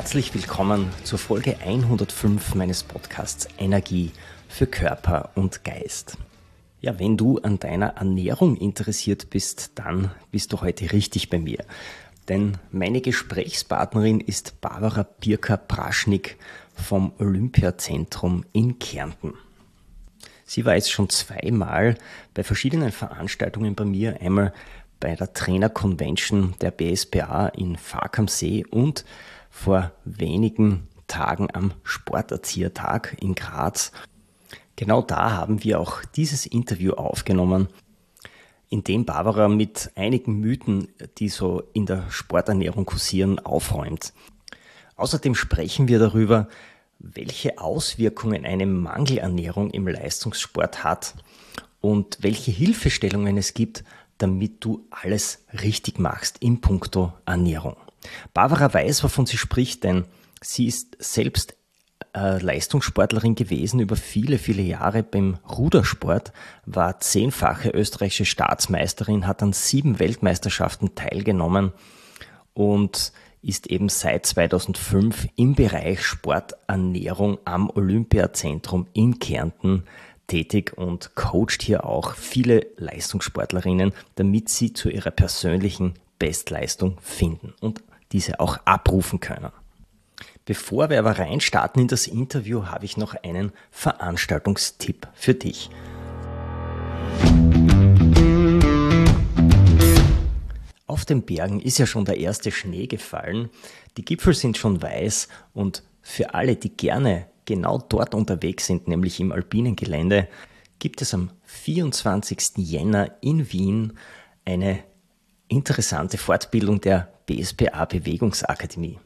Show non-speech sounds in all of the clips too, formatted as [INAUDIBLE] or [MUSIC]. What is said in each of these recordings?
Herzlich willkommen zur Folge 105 meines Podcasts Energie für Körper und Geist. Ja, wenn du an deiner Ernährung interessiert bist, dann bist du heute richtig bei mir. Denn meine Gesprächspartnerin ist Barbara Birker-Praschnik vom Olympiazentrum in Kärnten. Sie war jetzt schon zweimal bei verschiedenen Veranstaltungen bei mir, einmal bei der Trainer Convention der BSPA in Fark am See und vor wenigen Tagen am Sporterziehertag in Graz. Genau da haben wir auch dieses Interview aufgenommen, in dem Barbara mit einigen Mythen, die so in der Sporternährung kursieren, aufräumt. Außerdem sprechen wir darüber, welche Auswirkungen eine Mangelernährung im Leistungssport hat und welche Hilfestellungen es gibt, damit du alles richtig machst in puncto Ernährung. Barbara weiß, wovon sie spricht, denn sie ist selbst äh, Leistungssportlerin gewesen über viele, viele Jahre beim Rudersport, war zehnfache österreichische Staatsmeisterin, hat an sieben Weltmeisterschaften teilgenommen und ist eben seit 2005 im Bereich Sporternährung am Olympiazentrum in Kärnten tätig und coacht hier auch viele Leistungssportlerinnen, damit sie zu ihrer persönlichen Bestleistung finden. Und diese auch abrufen können. Bevor wir aber reinstarten in das Interview, habe ich noch einen Veranstaltungstipp für dich. Auf den Bergen ist ja schon der erste Schnee gefallen, die Gipfel sind schon weiß und für alle, die gerne genau dort unterwegs sind, nämlich im alpinen Gelände, gibt es am 24. Jänner in Wien eine interessante Fortbildung der BSPA Bewegungsakademie.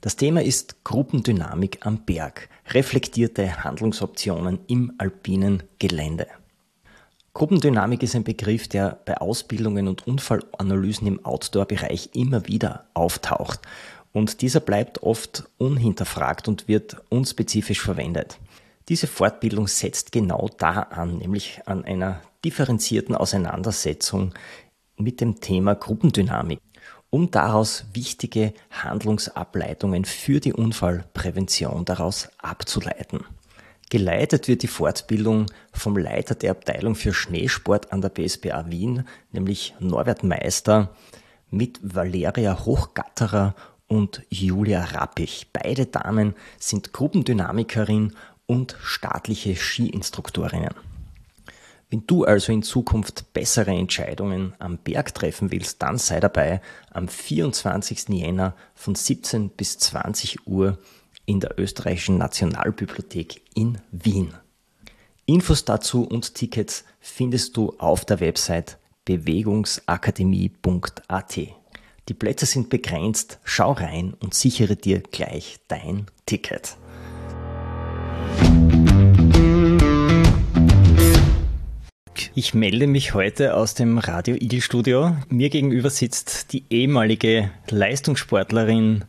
Das Thema ist Gruppendynamik am Berg, reflektierte Handlungsoptionen im alpinen Gelände. Gruppendynamik ist ein Begriff, der bei Ausbildungen und Unfallanalysen im Outdoor-Bereich immer wieder auftaucht. Und dieser bleibt oft unhinterfragt und wird unspezifisch verwendet. Diese Fortbildung setzt genau da an, nämlich an einer differenzierten Auseinandersetzung mit dem Thema Gruppendynamik, um daraus wichtige Handlungsableitungen für die Unfallprävention daraus abzuleiten. Geleitet wird die Fortbildung vom Leiter der Abteilung für Schneesport an der BSBA Wien, nämlich Norbert Meister, mit Valeria Hochgatterer und Julia Rappich. Beide Damen sind Gruppendynamikerin und staatliche Skiinstruktorinnen. Wenn du also in Zukunft bessere Entscheidungen am Berg treffen willst, dann sei dabei am 24. Jänner von 17 bis 20 Uhr in der Österreichischen Nationalbibliothek in Wien. Infos dazu und Tickets findest du auf der Website bewegungsakademie.at. Die Plätze sind begrenzt, schau rein und sichere dir gleich dein Ticket. Ich melde mich heute aus dem Radio Igel Studio. Mir gegenüber sitzt die ehemalige Leistungssportlerin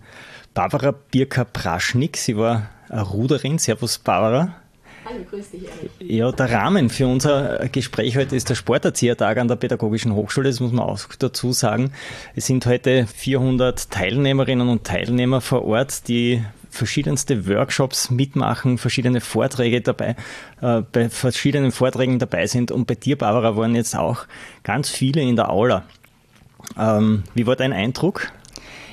Barbara Birker-Praschnik. Sie war eine Ruderin. Servus, Barbara. Hallo, grüß dich. Erik. Ja, der Rahmen für unser Gespräch heute ist der Sporterziehertag an der Pädagogischen Hochschule. Das muss man auch dazu sagen. Es sind heute 400 Teilnehmerinnen und Teilnehmer vor Ort, die verschiedenste Workshops mitmachen, verschiedene Vorträge dabei, äh, bei verschiedenen Vorträgen dabei sind. Und bei dir, Barbara, waren jetzt auch ganz viele in der Aula. Ähm, wie war dein Eindruck?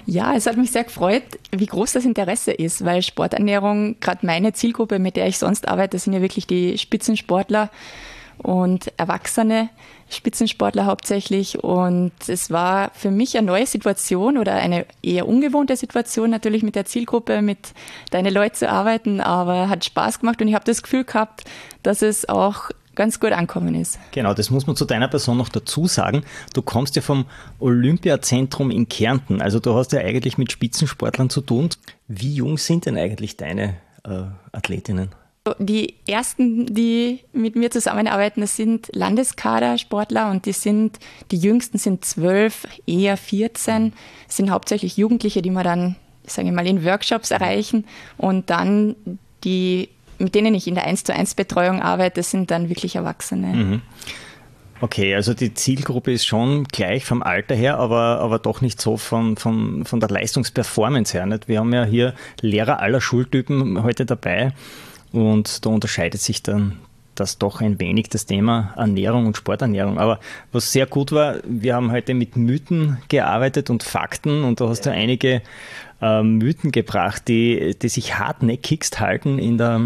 Ja, es hat mich sehr gefreut, wie groß das Interesse ist, weil Sporternährung, gerade meine Zielgruppe, mit der ich sonst arbeite, sind ja wirklich die Spitzensportler und Erwachsene, Spitzensportler hauptsächlich. Und es war für mich eine neue Situation oder eine eher ungewohnte Situation, natürlich mit der Zielgruppe, mit deinen Leuten zu arbeiten, aber hat Spaß gemacht und ich habe das Gefühl gehabt, dass es auch ganz gut ankommen ist. Genau, das muss man zu deiner Person noch dazu sagen. Du kommst ja vom Olympiazentrum in Kärnten, also du hast ja eigentlich mit Spitzensportlern zu tun. Wie jung sind denn eigentlich deine äh, Athletinnen? Die ersten, die mit mir zusammenarbeiten, das sind Landeskadersportler und die sind, die jüngsten sind zwölf, eher 14, das sind hauptsächlich Jugendliche, die wir dann, sage ich mal, in Workshops erreichen und dann die mit denen ich in der 1 zu 1 Betreuung arbeite, sind dann wirklich Erwachsene. Mhm. Okay, also die Zielgruppe ist schon gleich vom Alter her, aber, aber doch nicht so von, von, von der Leistungsperformance her. Nicht? Wir haben ja hier Lehrer aller Schultypen heute dabei und da unterscheidet sich dann das doch ein wenig das Thema Ernährung und Sporternährung. Aber was sehr gut war, wir haben heute mit Mythen gearbeitet und Fakten und da hast du einige äh, Mythen gebracht, die, die sich hartnäckigst halten in der,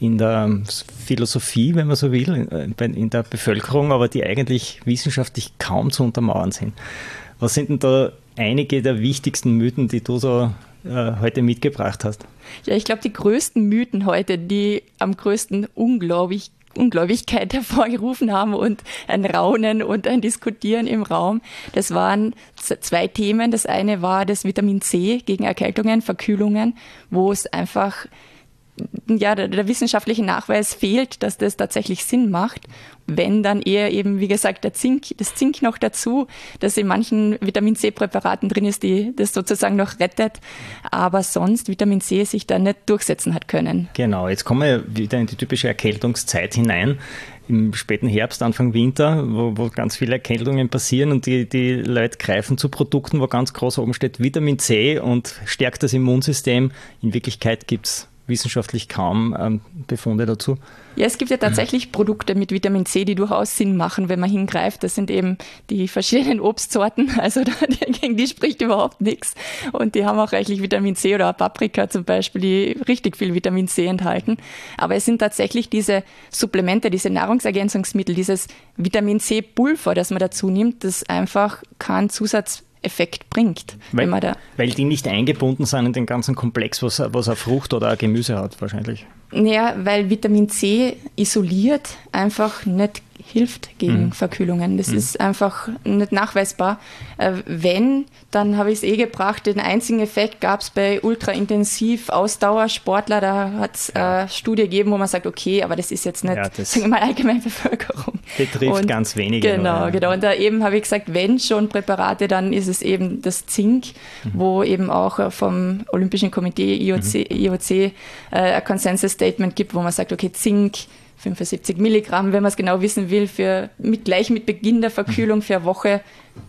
in der Philosophie, wenn man so will, in, in der Bevölkerung, aber die eigentlich wissenschaftlich kaum zu untermauern sind. Was sind denn da einige der wichtigsten Mythen, die du so äh, heute mitgebracht hast? Ja, ich glaube, die größten Mythen heute, die am größten unglaublich Ungläubigkeit [LAUGHS] hervorgerufen haben und ein Raunen und ein Diskutieren im Raum. Das waren zwei Themen. Das eine war das Vitamin C gegen Erkältungen, Verkühlungen, wo es einfach ja, der, der, wissenschaftliche Nachweis fehlt, dass das tatsächlich Sinn macht. Wenn dann eher eben, wie gesagt, der Zink, das Zink noch dazu, das in manchen Vitamin C-Präparaten drin ist, die das sozusagen noch rettet, aber sonst Vitamin C sich da nicht durchsetzen hat können. Genau, jetzt kommen wir wieder in die typische Erkältungszeit hinein. Im späten Herbst, Anfang Winter, wo, wo ganz viele Erkältungen passieren und die, die Leute greifen zu Produkten, wo ganz groß oben steht Vitamin C und stärkt das Immunsystem. In Wirklichkeit gibt es wissenschaftlich kaum ähm, Befunde dazu. Ja, es gibt ja tatsächlich Produkte mit Vitamin C, die durchaus Sinn machen, wenn man hingreift. Das sind eben die verschiedenen Obstsorten. [LAUGHS] Also gegen die spricht überhaupt nichts. Und die haben auch reichlich Vitamin C oder Paprika zum Beispiel, die richtig viel Vitamin C enthalten. Aber es sind tatsächlich diese Supplemente, diese Nahrungsergänzungsmittel, dieses Vitamin C-Pulver, das man dazu nimmt, das einfach keinen Zusatz Effekt bringt. Weil, weil die nicht eingebunden sind in den ganzen Komplex, was, was eine Frucht oder ein Gemüse hat, wahrscheinlich. Ja, weil Vitamin C isoliert einfach nicht hilft gegen mhm. Verkühlungen. Das mhm. ist einfach nicht nachweisbar. Äh, wenn, dann habe ich es eh gebracht. Den einzigen Effekt gab es bei ultraintensiv Ausdauersportler. Da hat es äh, Studie gegeben, wo man sagt, okay, aber das ist jetzt nicht, ja, sagen wir mal, allgemeine Bevölkerung. Betrifft und, ganz wenige. Genau, nur, ja. genau. Und da eben habe ich gesagt, wenn schon Präparate, dann ist es eben das Zink, mhm. wo eben auch äh, vom Olympischen Komitee IOC, mhm. IOC äh, ein Consensus Statement gibt, wo man sagt, okay, Zink 75 Milligramm, wenn man es genau wissen will, für mit, gleich mit Beginn der Verkühlung für eine Woche,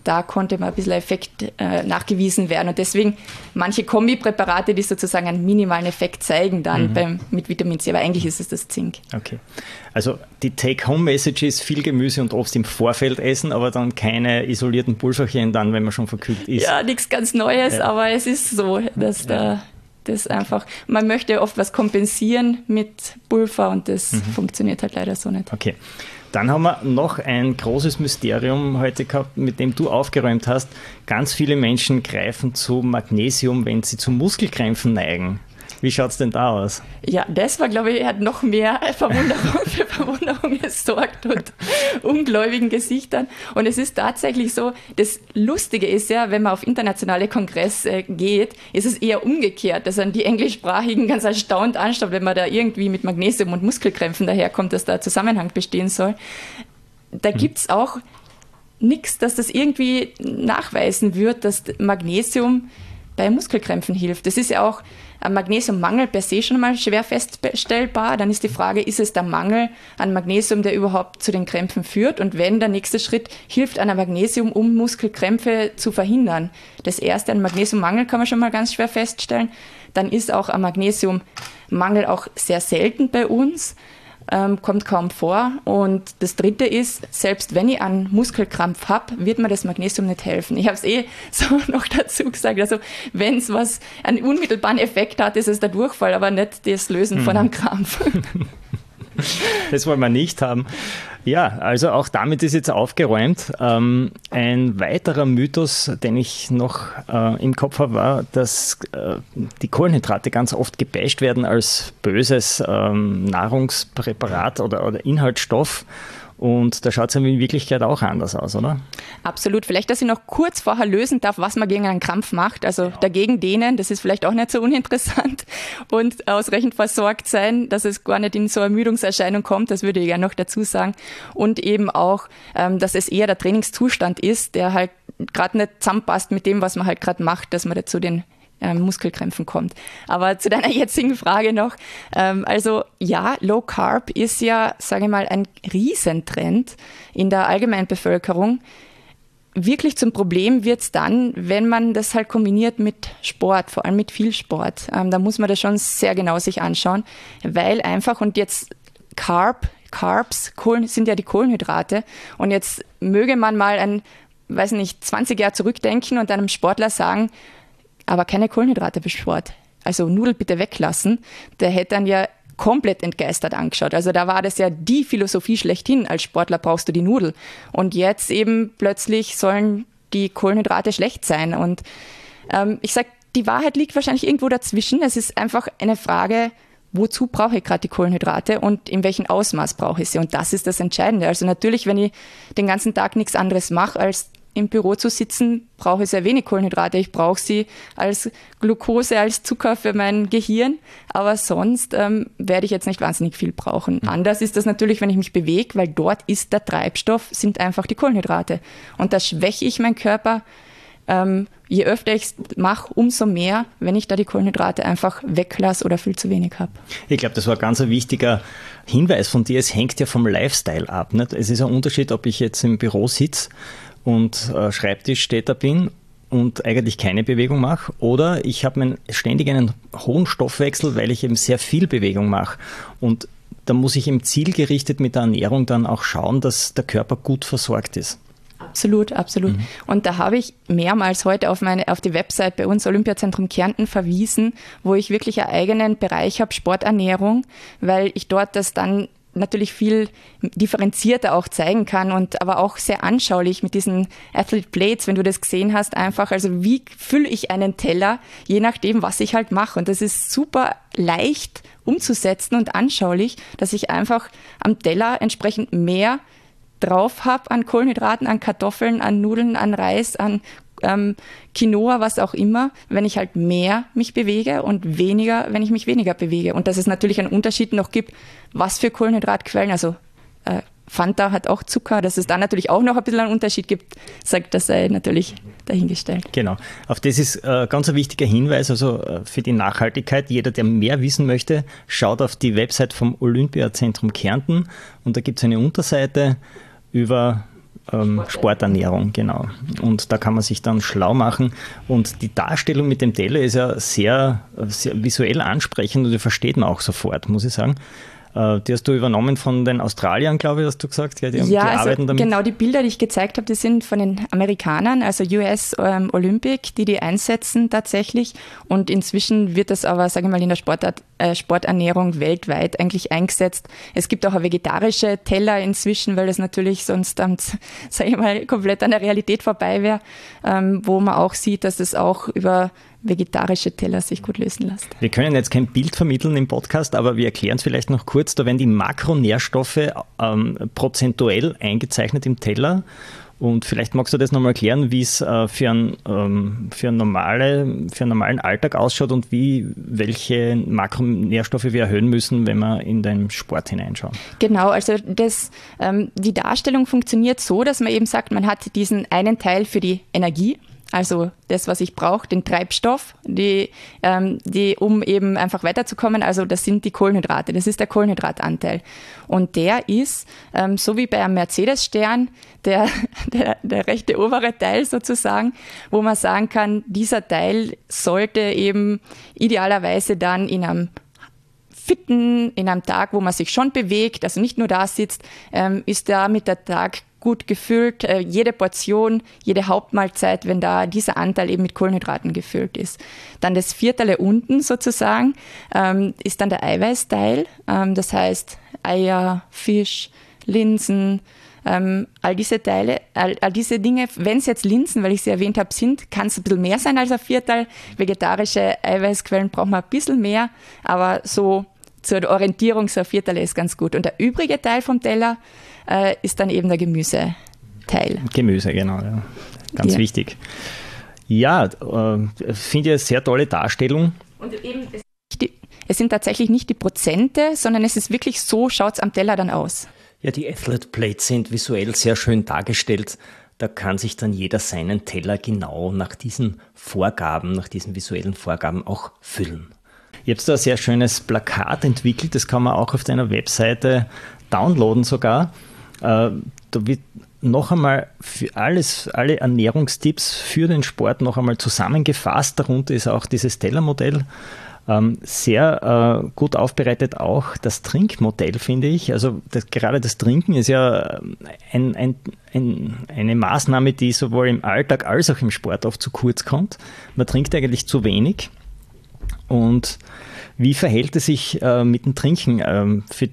da konnte mal ein bisschen Effekt äh, nachgewiesen werden. Und deswegen manche Kombipräparate, die sozusagen einen minimalen Effekt zeigen dann mhm. beim, mit Vitamin C, aber eigentlich ist es das Zink. Okay. Also die Take-Home-Message ist viel Gemüse und Obst im Vorfeld essen, aber dann keine isolierten Pulverchen dann, wenn man schon verkühlt ist. Ja, nichts ganz Neues, ja. aber es ist so, dass ja. da das einfach, man möchte oft was kompensieren mit Pulver und das mhm. funktioniert halt leider so nicht. Okay. Dann haben wir noch ein großes Mysterium heute gehabt, mit dem du aufgeräumt hast. Ganz viele Menschen greifen zu Magnesium, wenn sie zu Muskelkrämpfen neigen. Wie schaut es denn da aus? Ja, das war, glaube ich, hat noch mehr Verwunderung [LAUGHS] für Verwunderung gesorgt und ungläubigen Gesichtern. Und es ist tatsächlich so, das Lustige ist ja, wenn man auf internationale Kongresse geht, ist es eher umgekehrt, dass dann die Englischsprachigen ganz erstaunt anschauen, wenn man da irgendwie mit Magnesium und Muskelkrämpfen daherkommt, dass da Zusammenhang bestehen soll. Da hm. gibt es auch nichts, dass das irgendwie nachweisen wird, dass Magnesium bei Muskelkrämpfen hilft. Das ist ja auch ein Magnesiummangel per se schon mal schwer feststellbar. Dann ist die Frage, ist es der Mangel an Magnesium, der überhaupt zu den Krämpfen führt? Und wenn der nächste Schritt hilft an Magnesium, um Muskelkrämpfe zu verhindern. Das erste, ein Magnesiummangel kann man schon mal ganz schwer feststellen. Dann ist auch ein Magnesiummangel auch sehr selten bei uns ähm, kommt kaum vor. Und das Dritte ist, selbst wenn ich einen Muskelkrampf habe, wird mir das Magnesium nicht helfen. Ich habe es eh [LAUGHS] so noch dazu gesagt. Also wenn es was einen unmittelbaren Effekt hat, ist es der Durchfall, aber nicht das Lösen mhm. von einem Krampf. [LAUGHS] das wollen wir nicht haben. Ja, also auch damit ist jetzt aufgeräumt. Ähm, ein weiterer Mythos, den ich noch äh, im Kopf habe, war, dass äh, die Kohlenhydrate ganz oft gebasht werden als böses ähm, Nahrungspräparat oder, oder Inhaltsstoff. Und da schaut es in Wirklichkeit auch anders aus, oder? Absolut. Vielleicht, dass ich noch kurz vorher lösen darf, was man gegen einen Krampf macht. Also dagegen dehnen, das ist vielleicht auch nicht so uninteressant. Und ausreichend versorgt sein, dass es gar nicht in so Ermüdungserscheinung kommt, das würde ich ja noch dazu sagen. Und eben auch, ähm, dass es eher der Trainingszustand ist, der halt gerade nicht zusammenpasst mit dem, was man halt gerade macht, dass man dazu den ähm, Muskelkrämpfen kommt. Aber zu deiner [LAUGHS] jetzigen Frage noch. Ähm, also ja, Low Carb ist ja, sage ich mal, ein Riesentrend in der Allgemeinbevölkerung. Wirklich zum Problem wird es dann, wenn man das halt kombiniert mit Sport, vor allem mit viel Sport. Ähm, da muss man das schon sehr genau sich anschauen, weil einfach und jetzt Carb, Carbs Kohlen, sind ja die Kohlenhydrate und jetzt möge man mal ein, weiß nicht, 20 Jahre zurückdenken und einem Sportler sagen, aber keine Kohlenhydrate für Sport. Also Nudel bitte weglassen. Der hätte dann ja komplett entgeistert angeschaut. Also da war das ja die Philosophie schlechthin. Als Sportler brauchst du die Nudel. Und jetzt eben plötzlich sollen die Kohlenhydrate schlecht sein. Und ähm, ich sage, die Wahrheit liegt wahrscheinlich irgendwo dazwischen. Es ist einfach eine Frage, wozu brauche ich gerade die Kohlenhydrate und in welchem Ausmaß brauche ich sie. Und das ist das Entscheidende. Also natürlich, wenn ich den ganzen Tag nichts anderes mache, als im Büro zu sitzen, brauche ich sehr wenig Kohlenhydrate. Ich brauche sie als Glucose, als Zucker für mein Gehirn. Aber sonst ähm, werde ich jetzt nicht wahnsinnig viel brauchen. Mhm. Anders ist das natürlich, wenn ich mich bewege, weil dort ist der Treibstoff, sind einfach die Kohlenhydrate. Und da schwäche ich meinen Körper. Ähm, je öfter ich es mache, umso mehr, wenn ich da die Kohlenhydrate einfach weglasse oder viel zu wenig habe. Ich glaube, das war ganz ein wichtiger Hinweis von dir. Es hängt ja vom Lifestyle ab. Nicht? Es ist ein Unterschied, ob ich jetzt im Büro sitze und äh, Schreibtisch steht da bin und eigentlich keine Bewegung mache oder ich habe ständig einen hohen Stoffwechsel, weil ich eben sehr viel Bewegung mache und da muss ich im zielgerichtet mit der Ernährung dann auch schauen, dass der Körper gut versorgt ist. Absolut, absolut. Mhm. Und da habe ich mehrmals heute auf meine, auf die Website bei uns Olympiazentrum Kärnten verwiesen, wo ich wirklich einen eigenen Bereich habe, Sporternährung, weil ich dort das dann natürlich viel differenzierter auch zeigen kann und aber auch sehr anschaulich mit diesen Athlete Plates, wenn du das gesehen hast, einfach, also wie fülle ich einen Teller, je nachdem, was ich halt mache. Und das ist super leicht umzusetzen und anschaulich, dass ich einfach am Teller entsprechend mehr drauf habe an Kohlenhydraten, an Kartoffeln, an Nudeln, an Reis, an ähm, Quinoa, was auch immer, wenn ich halt mehr mich bewege und weniger, wenn ich mich weniger bewege. Und dass es natürlich einen Unterschied noch gibt, was für Kohlenhydratquellen, also äh, Fanta hat auch Zucker, dass es da natürlich auch noch ein bisschen einen Unterschied gibt, sagt das sei natürlich dahingestellt. Genau. Auf das ist äh, ganz ein wichtiger Hinweis, also äh, für die Nachhaltigkeit. Jeder, der mehr wissen möchte, schaut auf die Website vom Olympiazentrum Kärnten und da gibt es eine Unterseite über ähm, Sporternährung, genau. Und da kann man sich dann schlau machen. Und die Darstellung mit dem Teller ist ja sehr, sehr visuell ansprechend und die versteht man auch sofort, muss ich sagen. Äh, die hast du übernommen von den Australiern, glaube ich, hast du gesagt. Ja, die, ja, die also arbeiten damit. genau, die Bilder, die ich gezeigt habe, die sind von den Amerikanern, also US ähm, Olympic, die die einsetzen tatsächlich. Und inzwischen wird das aber, sage ich mal, in der Sportart, äh, Sporternährung weltweit eigentlich eingesetzt. Es gibt auch vegetarische Teller inzwischen, weil das natürlich sonst, ähm, [LAUGHS] sage ich mal, komplett an der Realität vorbei wäre, ähm, wo man auch sieht, dass es auch über vegetarische Teller sich gut lösen lässt. Wir können jetzt kein Bild vermitteln im Podcast, aber wir erklären es vielleicht noch kurz. Da werden die Makronährstoffe ähm, prozentuell eingezeichnet im Teller. Und vielleicht magst du das nochmal erklären, wie es äh, für, ein, ähm, für, ein normale, für einen normalen Alltag ausschaut und wie, welche Makronährstoffe wir erhöhen müssen, wenn wir in den Sport hineinschauen. Genau, also das, ähm, die Darstellung funktioniert so, dass man eben sagt, man hat diesen einen Teil für die Energie, also das, was ich brauche, den Treibstoff, die, ähm, die, um eben einfach weiterzukommen. Also das sind die Kohlenhydrate, das ist der Kohlenhydratanteil. Und der ist, ähm, so wie bei einem Mercedes-Stern, der, [LAUGHS] der, der rechte obere Teil sozusagen, wo man sagen kann, dieser Teil sollte eben idealerweise dann in einem fitten, in einem Tag, wo man sich schon bewegt, also nicht nur da sitzt, ähm, ist da mit der Tag gut gefüllt. Äh, jede Portion, jede Hauptmahlzeit, wenn da dieser Anteil eben mit Kohlenhydraten gefüllt ist. Dann das Viertele unten sozusagen ähm, ist dann der Eiweißteil. Ähm, das heißt Eier, Fisch, Linsen, ähm, all diese Teile, all, diese Dinge, wenn es jetzt Linsen, weil ich sie erwähnt habe, sind, kann es ein bisschen mehr sein als ein Vierteil. Vegetarische Eiweißquellen braucht man ein bisschen mehr, aber so zur Orientierung, so ein Vierteil ist ganz gut. Und der übrige Teil vom Teller äh, ist dann eben der Gemüseteil. Gemüse, genau, ja. Ganz ja. wichtig. Ja, äh, finde ich eine sehr tolle Darstellung. Und eben, es sind tatsächlich nicht die Prozente, sondern es ist wirklich so, schaut es am Teller dann aus. Ja, die Athlete Plates sind visuell sehr schön dargestellt. Da kann sich dann jeder seinen Teller genau nach diesen Vorgaben, nach diesen visuellen Vorgaben auch füllen. Ihr habt da ein sehr schönes Plakat entwickelt, das kann man auch auf deiner Webseite downloaden sogar. Äh, da wird noch einmal für alles, alle Ernährungstipps für den Sport noch einmal zusammengefasst. Darunter ist auch dieses Tellermodell ähm, sehr äh, gut aufbereitet auch das Trinkmodell, finde ich. Also das, gerade das Trinken ist ja ähm, ein, ein, ein, eine Maßnahme, die sowohl im Alltag als auch im Sport oft zu kurz kommt. Man trinkt eigentlich zu wenig. Und wie verhält es sich äh, mit dem Trinken ähm, für,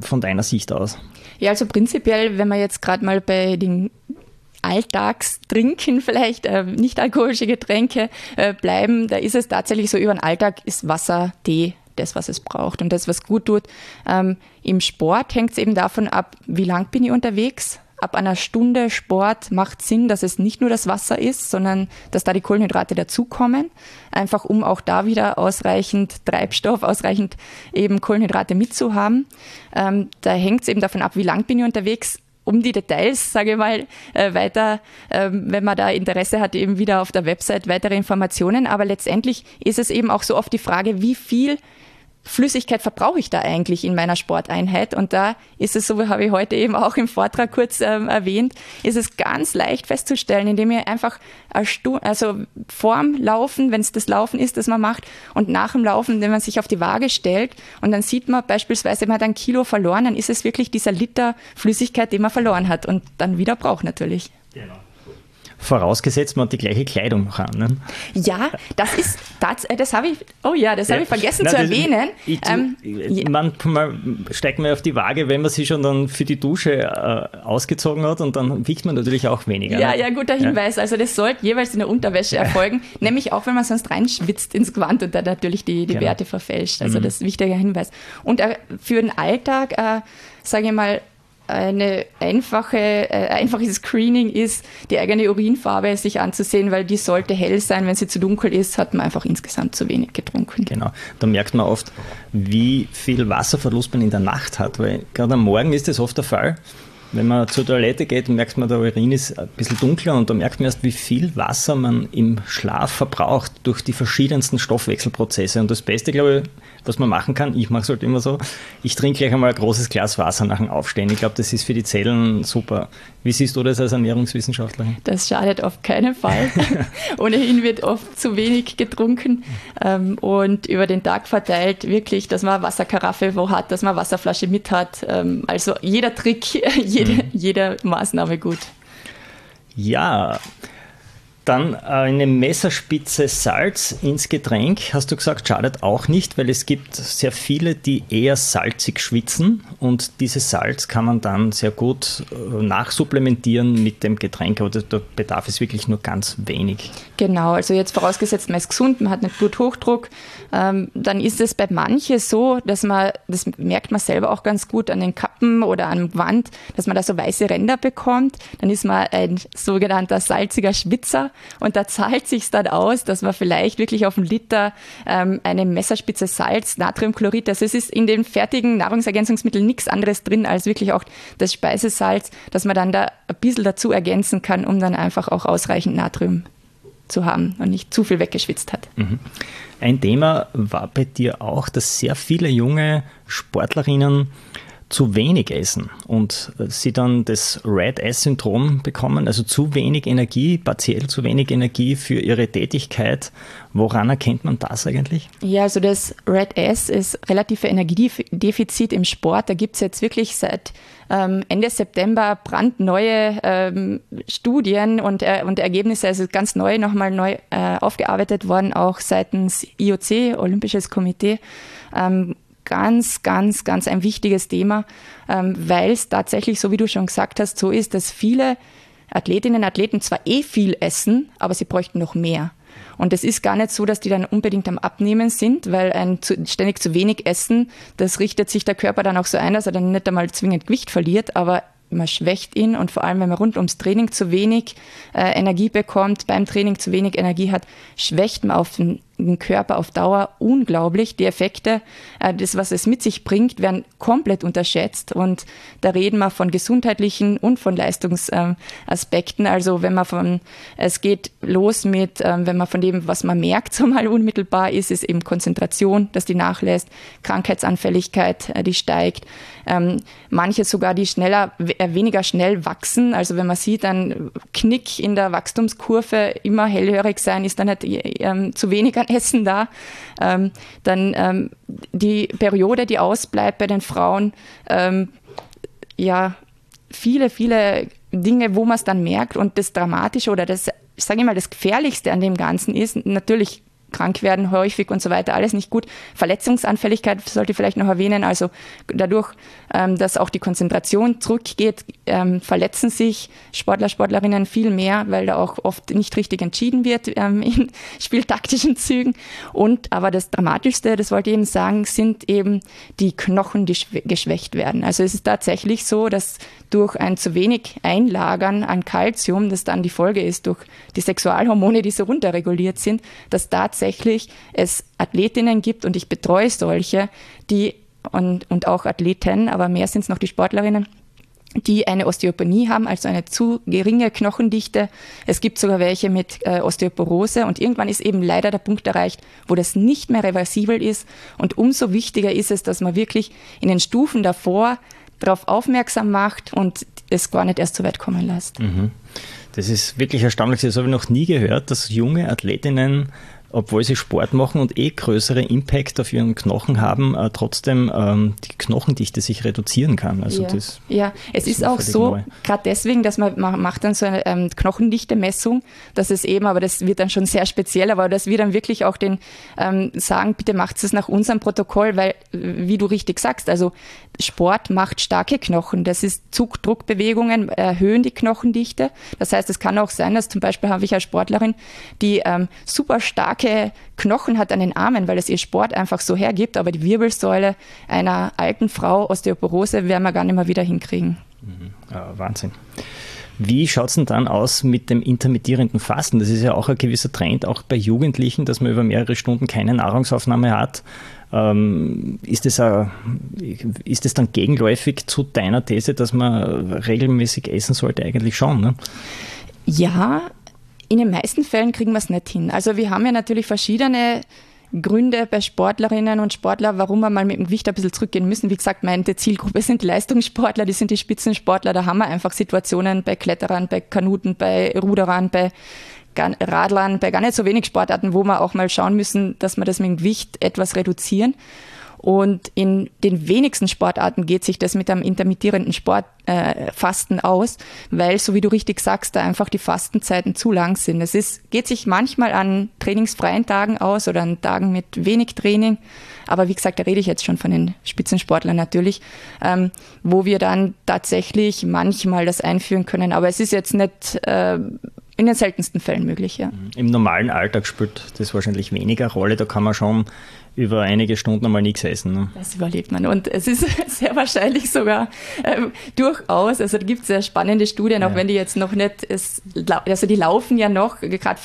von deiner Sicht aus? Ja, also prinzipiell, wenn man jetzt gerade mal bei den Alltagstrinken [LAUGHS] vielleicht, äh, nicht alkoholische Getränke äh, bleiben, da ist es tatsächlich so, über den Alltag ist Wasser, Tee das, was es braucht und das, was gut tut. Ähm, Im Sport hängt es eben davon ab, wie lang bin ich unterwegs. Ab einer Stunde Sport macht Sinn, dass es nicht nur das Wasser ist, sondern dass da die Kohlenhydrate dazukommen. Einfach um auch da wieder ausreichend Treibstoff, ausreichend eben Kohlenhydrate mitzuhaben. Ähm, da hängt es eben davon ab, wie lang bin ich unterwegs um die Details, sage ich mal, äh, weiter, äh, wenn man da Interesse hat, eben wieder auf der Website weitere Informationen. Aber letztendlich ist es eben auch so oft die Frage, wie viel Flüssigkeit verbrauche ich da eigentlich in meiner Sporteinheit? Und da ist es so, habe ich heute eben auch im Vortrag kurz ähm, erwähnt, ist es ganz leicht festzustellen, indem ihr einfach also vorm Laufen, wenn es das Laufen ist, das man macht, und nach dem Laufen, wenn man sich auf die Waage stellt und dann sieht man beispielsweise, man hat ein Kilo verloren, dann ist es wirklich dieser Liter Flüssigkeit, den man verloren hat und dann wieder braucht natürlich. Vorausgesetzt, man hat die gleiche Kleidung noch an. Ne? Ja, das ist, das, äh, das habe ich, oh ja, das ja. habe ich vergessen Nein, zu erwähnen. Ich, ähm, manchmal steigt man auf die Waage, wenn man sich schon dann für die Dusche äh, ausgezogen hat und dann wiegt man natürlich auch weniger. Ja, ne? ja, guter Hinweis. Ja. Also das sollte jeweils in der Unterwäsche erfolgen, [LAUGHS] nämlich auch, wenn man sonst reinschwitzt ins Gewand und da natürlich die, die genau. Werte verfälscht. Also mhm. das ist ein wichtiger Hinweis. Und äh, für den Alltag, äh, sage ich mal, eine einfache, äh, einfaches Screening ist, die eigene Urinfarbe sich anzusehen, weil die sollte hell sein. Wenn sie zu dunkel ist, hat man einfach insgesamt zu wenig getrunken. Genau. Da merkt man oft, wie viel Wasserverlust man in der Nacht hat, weil gerade am Morgen ist das oft der Fall. Wenn man zur Toilette geht, merkt man, der Urin ist ein bisschen dunkler und da merkt man erst, wie viel Wasser man im Schlaf verbraucht durch die verschiedensten Stoffwechselprozesse. Und das Beste, glaube ich, was man machen kann, ich mache es halt immer so, ich trinke gleich einmal ein großes Glas Wasser nach dem Aufstehen. Ich glaube, das ist für die Zellen super. Wie siehst du das als Ernährungswissenschaftlerin? Das schadet auf keinen Fall. [LAUGHS] Ohnehin wird oft zu wenig getrunken ähm, und über den Tag verteilt wirklich, dass man Wasserkaraffe wo hat, dass man Wasserflasche mit hat. Ähm, also jeder Trick, [LAUGHS] jede, mhm. jede Maßnahme gut. Ja, dann eine Messerspitze Salz ins Getränk, hast du gesagt, schadet auch nicht, weil es gibt sehr viele, die eher salzig schwitzen. Und dieses Salz kann man dann sehr gut äh, nachsupplementieren mit dem Getränk, aber da bedarf es wirklich nur ganz wenig. Genau, also jetzt vorausgesetzt, man ist gesund, man hat nicht Bluthochdruck, ähm, dann ist es bei manchen so, dass man, das merkt man selber auch ganz gut an den Kappen oder am Wand, dass man da so weiße Ränder bekommt, dann ist man ein sogenannter salziger Schwitzer und da zahlt sich dann aus, dass man vielleicht wirklich auf einen Liter ähm, eine Messerspitze Salz, Natriumchlorid, also es ist in den fertigen Nahrungsergänzungsmitteln nichts anderes drin als wirklich auch das Speisesalz, dass man dann da ein bisschen dazu ergänzen kann, um dann einfach auch ausreichend Natrium zu haben und nicht zu viel weggeschwitzt hat. Mhm. Ein Thema war bei dir auch, dass sehr viele junge Sportlerinnen zu wenig essen und äh, sie dann das Red S-Syndrom bekommen, also zu wenig Energie, partiell zu wenig Energie für ihre Tätigkeit. Woran erkennt man das eigentlich? Ja, also das Red S ist relative Energiedefizit im Sport. Da gibt es jetzt wirklich seit ähm, Ende September brandneue ähm, Studien und, äh, und Ergebnisse, also ganz neu, nochmal neu äh, aufgearbeitet worden, auch seitens IOC, Olympisches Komitee. Ähm, ganz, ganz, ganz ein wichtiges Thema, ähm, weil es tatsächlich, so wie du schon gesagt hast, so ist, dass viele Athletinnen und Athleten zwar eh viel essen, aber sie bräuchten noch mehr. Und es ist gar nicht so, dass die dann unbedingt am Abnehmen sind, weil ein zu, ständig zu wenig Essen, das richtet sich der Körper dann auch so ein, dass er dann nicht einmal zwingend Gewicht verliert, aber man schwächt ihn und vor allem, wenn man rund ums Training zu wenig äh, Energie bekommt, beim Training zu wenig Energie hat, schwächt man auf den den Körper auf Dauer unglaublich. Die Effekte, äh, das, was es mit sich bringt, werden komplett unterschätzt. Und da reden wir von gesundheitlichen und von Leistungsaspekten. Also wenn man von, es geht los mit, ähm, wenn man von dem, was man merkt, [LAUGHS] so mal unmittelbar ist, ist eben Konzentration, dass die nachlässt, Krankheitsanfälligkeit, äh, die steigt. Ähm, manche sogar, die schneller, äh, weniger schnell wachsen. Also wenn man sieht, ein Knick in der Wachstumskurve immer hellhörig sein, ist dann nicht ähm, zu wenig an Essen da. Ähm, dann ähm, die Periode, die ausbleibt bei den Frauen, ähm, ja, viele, viele Dinge, wo man es dann merkt. Und das Dramatische oder das, ich sage mal, das Gefährlichste an dem Ganzen ist natürlich krank werden häufig und so weiter, alles nicht gut. Verletzungsanfälligkeit sollte ich vielleicht noch erwähnen. Also dadurch, ähm, dass auch die Konzentration zurückgeht, ähm, verletzen sich Sportler, Sportlerinnen viel mehr, weil da auch oft nicht richtig entschieden wird ähm, [LAUGHS] in spieltaktischen Zügen. Und aber das Dramatischste, das wollte ich eben sagen, sind eben die Knochen, die geschwächt werden. Also es ist tatsächlich so, dass durch ein zu wenig Einlagern an Kalzium, das dann die Folge ist durch die Sexualhormone, die so runterreguliert sind, dass tatsächlich es Athletinnen gibt und ich betreue solche, die und, und auch Athleten, aber mehr sind es noch die Sportlerinnen, die eine Osteopenie haben, also eine zu geringe Knochendichte. Es gibt sogar welche mit äh, Osteoporose und irgendwann ist eben leider der Punkt erreicht, wo das nicht mehr reversibel ist. Und umso wichtiger ist es, dass man wirklich in den Stufen davor darauf aufmerksam macht und es gar nicht erst so weit kommen lässt. Mhm. Das ist wirklich erstaunlich. Das habe ich noch nie gehört, dass junge Athletinnen obwohl sie Sport machen und eh größere Impact auf ihren Knochen haben, äh, trotzdem ähm, die Knochendichte sich reduzieren kann. Also ja, das, ja. es ist, ist auch so, gerade deswegen, dass man, man macht dann so eine ähm, Knochendichte-Messung, dass es eben, aber das wird dann schon sehr speziell, aber dass wir dann wirklich auch den ähm, sagen, bitte macht es nach unserem Protokoll, weil, wie du richtig sagst, also Sport macht starke Knochen. Das ist Zugdruckbewegungen, erhöhen die Knochendichte. Das heißt, es kann auch sein, dass zum Beispiel habe ich eine Sportlerin, die ähm, super starke Knochen hat an den Armen, weil es ihr Sport einfach so hergibt, aber die Wirbelsäule einer alten Frau, Osteoporose, werden wir gar nicht mehr wieder hinkriegen. Mhm. Ja, Wahnsinn. Wie schaut es denn dann aus mit dem intermittierenden Fasten? Das ist ja auch ein gewisser Trend, auch bei Jugendlichen, dass man über mehrere Stunden keine Nahrungsaufnahme hat. Ähm, ist, das a, ist das dann gegenläufig zu deiner These, dass man regelmäßig essen sollte? Eigentlich schon, ne? Ja, in den meisten Fällen kriegen wir es nicht hin. Also wir haben ja natürlich verschiedene Gründe bei Sportlerinnen und Sportlern, warum wir mal mit dem Gewicht ein bisschen zurückgehen müssen. Wie gesagt, meine Zielgruppe sind die Leistungssportler, die sind die Spitzensportler. Da haben wir einfach Situationen bei Kletterern, bei Kanuten, bei Ruderern, bei Radlern, bei gar nicht so wenig Sportarten, wo wir auch mal schauen müssen, dass wir das mit dem Gewicht etwas reduzieren. Und in den wenigsten Sportarten geht sich das mit einem intermittierenden Sport, äh, aus, weil, so wie du richtig sagst, da einfach die Fastenzeiten zu lang sind. Es ist, geht sich manchmal an trainingsfreien Tagen aus oder an Tagen mit wenig Training. Aber wie gesagt, da rede ich jetzt schon von den Spitzensportlern natürlich, ähm, wo wir dann tatsächlich manchmal das einführen können. Aber es ist jetzt nicht äh, in den seltensten Fällen möglich, ja. Im normalen Alltag spielt das wahrscheinlich weniger Rolle. Da kann man schon über einige Stunden einmal nichts essen. Ne? Das überlebt man. Und es ist [LAUGHS] sehr wahrscheinlich sogar ähm, durchaus, also da gibt es sehr spannende Studien, auch ja. wenn die jetzt noch nicht, es, also die laufen ja noch, gerade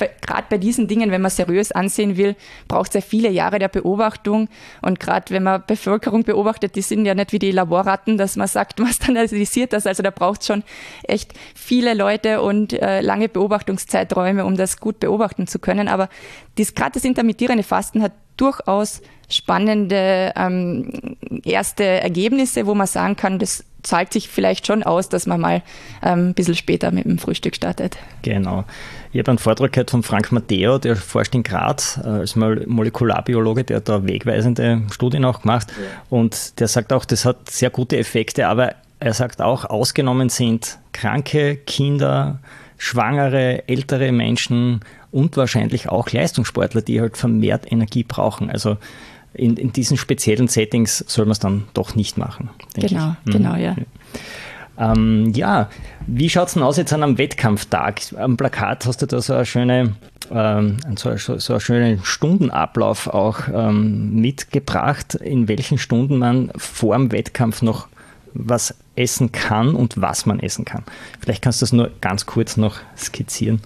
bei diesen Dingen, wenn man seriös ansehen will, braucht es ja viele Jahre der Beobachtung. Und gerade wenn man Bevölkerung beobachtet, die sind ja nicht wie die Laborratten, dass man sagt, [LAUGHS] man standardisiert das. Also da braucht es schon echt viele Leute und äh, lange Beobachtungszeiträume, um das gut beobachten zu können. Aber gerade das intermittierende Fasten hat durchaus spannende ähm, erste Ergebnisse, wo man sagen kann, das zahlt sich vielleicht schon aus, dass man mal ähm, ein bisschen später mit dem Frühstück startet. Genau. Ich habe einen Vortrag gehört von Frank Matteo, der forscht in Graz äh, als Molekularbiologe, der hat da wegweisende Studien auch gemacht. Ja. Und der sagt auch, das hat sehr gute Effekte, aber er sagt auch, ausgenommen sind kranke Kinder, schwangere, ältere Menschen und wahrscheinlich auch Leistungssportler, die halt vermehrt Energie brauchen. Also in, in diesen speziellen Settings soll man es dann doch nicht machen. Genau, ich. Mhm. genau, ja. Ähm, ja, wie schaut es denn aus jetzt an einem Wettkampftag? Am Plakat hast du da so eine schöne, ähm, so, so, einen schönen Stundenablauf auch ähm, mitgebracht, in welchen Stunden man vor dem Wettkampf noch was essen kann und was man essen kann. Vielleicht kannst du das nur ganz kurz noch skizzieren.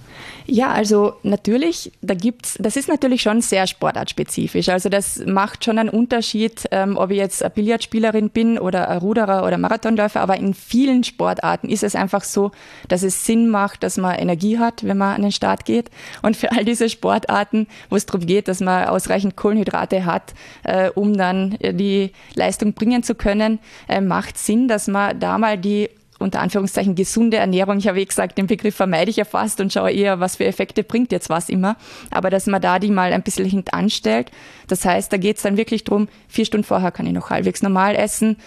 Ja, also natürlich, da gibt's, das ist natürlich schon sehr sportartspezifisch. Also das macht schon einen Unterschied, ähm, ob ich jetzt eine Billardspielerin bin oder ein Ruderer oder Marathonläufer. Aber in vielen Sportarten ist es einfach so, dass es Sinn macht, dass man Energie hat, wenn man an den Start geht. Und für all diese Sportarten, wo es darum geht, dass man ausreichend Kohlenhydrate hat, äh, um dann die Leistung bringen zu können, äh, macht Sinn, dass man da mal die unter Anführungszeichen gesunde Ernährung, ich habe eh gesagt, den Begriff vermeide ich ja fast und schaue eher, was für Effekte bringt jetzt was immer, aber dass man da die mal ein bisschen hintanstellt. Das heißt, da geht es dann wirklich darum, vier Stunden vorher kann ich noch halbwegs normal essen.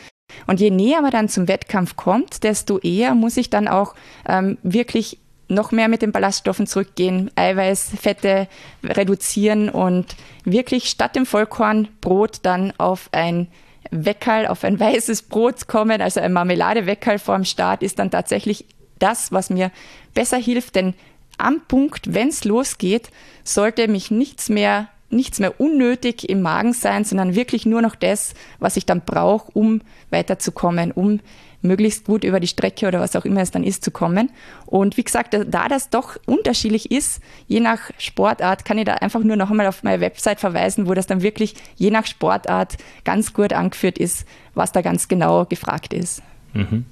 Und je näher man dann zum Wettkampf kommt, desto eher muss ich dann auch ähm, wirklich noch mehr mit den Ballaststoffen zurückgehen, Eiweiß, Fette reduzieren und wirklich statt dem Vollkornbrot dann auf ein Weckerl auf ein weißes Brot kommen, also ein Marmeladeweckerl vorm Start, ist dann tatsächlich das, was mir besser hilft, denn am Punkt, wenn es losgeht, sollte mich nichts mehr, nichts mehr unnötig im Magen sein, sondern wirklich nur noch das, was ich dann brauche, um weiterzukommen, um möglichst gut über die Strecke oder was auch immer es dann ist zu kommen. Und wie gesagt, da das doch unterschiedlich ist, je nach Sportart, kann ich da einfach nur noch einmal auf meine Website verweisen, wo das dann wirklich je nach Sportart ganz gut angeführt ist, was da ganz genau gefragt ist. Mhm.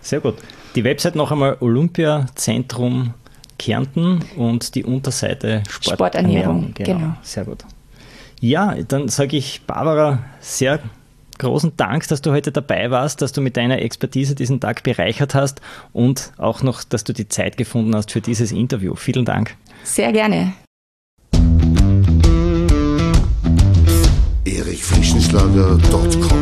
Sehr gut. Die Website noch einmal Olympiazentrum Kärnten und die Unterseite Sport Sporternährung. Genau. genau. Sehr gut. Ja, dann sage ich Barbara sehr großen Dank, dass du heute dabei warst, dass du mit deiner Expertise diesen Tag bereichert hast und auch noch, dass du die Zeit gefunden hast für dieses Interview. Vielen Dank. Sehr gerne. erichfrischenschlager.com